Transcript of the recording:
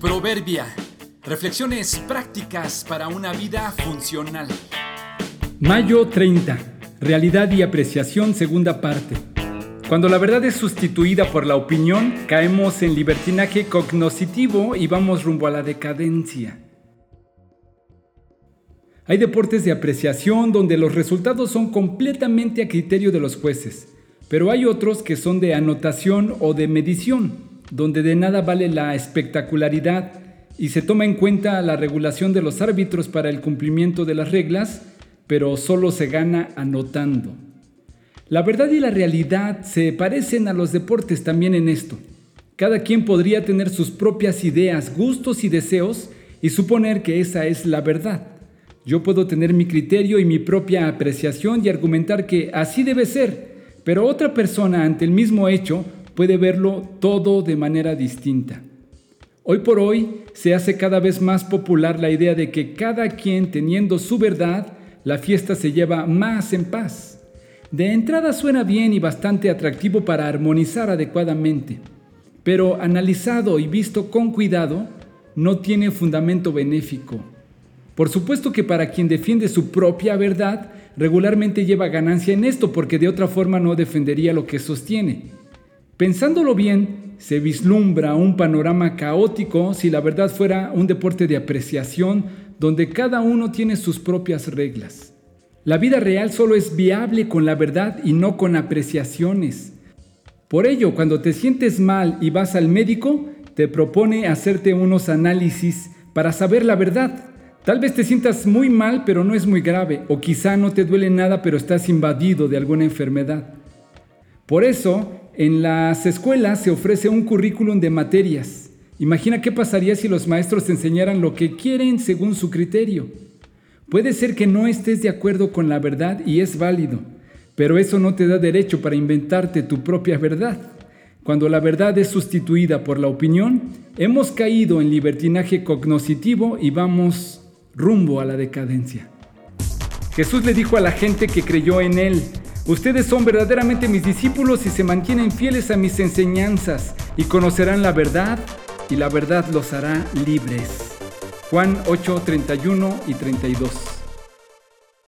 Proverbia. Reflexiones prácticas para una vida funcional. Mayo 30. Realidad y apreciación, segunda parte. Cuando la verdad es sustituida por la opinión, caemos en libertinaje cognoscitivo y vamos rumbo a la decadencia. Hay deportes de apreciación donde los resultados son completamente a criterio de los jueces, pero hay otros que son de anotación o de medición donde de nada vale la espectacularidad y se toma en cuenta la regulación de los árbitros para el cumplimiento de las reglas, pero solo se gana anotando. La verdad y la realidad se parecen a los deportes también en esto. Cada quien podría tener sus propias ideas, gustos y deseos y suponer que esa es la verdad. Yo puedo tener mi criterio y mi propia apreciación y argumentar que así debe ser, pero otra persona ante el mismo hecho puede verlo todo de manera distinta. Hoy por hoy se hace cada vez más popular la idea de que cada quien teniendo su verdad, la fiesta se lleva más en paz. De entrada suena bien y bastante atractivo para armonizar adecuadamente, pero analizado y visto con cuidado, no tiene fundamento benéfico. Por supuesto que para quien defiende su propia verdad, regularmente lleva ganancia en esto porque de otra forma no defendería lo que sostiene. Pensándolo bien, se vislumbra un panorama caótico si la verdad fuera un deporte de apreciación donde cada uno tiene sus propias reglas. La vida real solo es viable con la verdad y no con apreciaciones. Por ello, cuando te sientes mal y vas al médico, te propone hacerte unos análisis para saber la verdad. Tal vez te sientas muy mal pero no es muy grave, o quizá no te duele nada pero estás invadido de alguna enfermedad. Por eso, en las escuelas se ofrece un currículum de materias. Imagina qué pasaría si los maestros enseñaran lo que quieren según su criterio. Puede ser que no estés de acuerdo con la verdad y es válido, pero eso no te da derecho para inventarte tu propia verdad. Cuando la verdad es sustituida por la opinión, hemos caído en libertinaje cognoscitivo y vamos rumbo a la decadencia. Jesús le dijo a la gente que creyó en él, Ustedes son verdaderamente mis discípulos y se mantienen fieles a mis enseñanzas y conocerán la verdad y la verdad los hará libres. Juan 8, 31 y 32.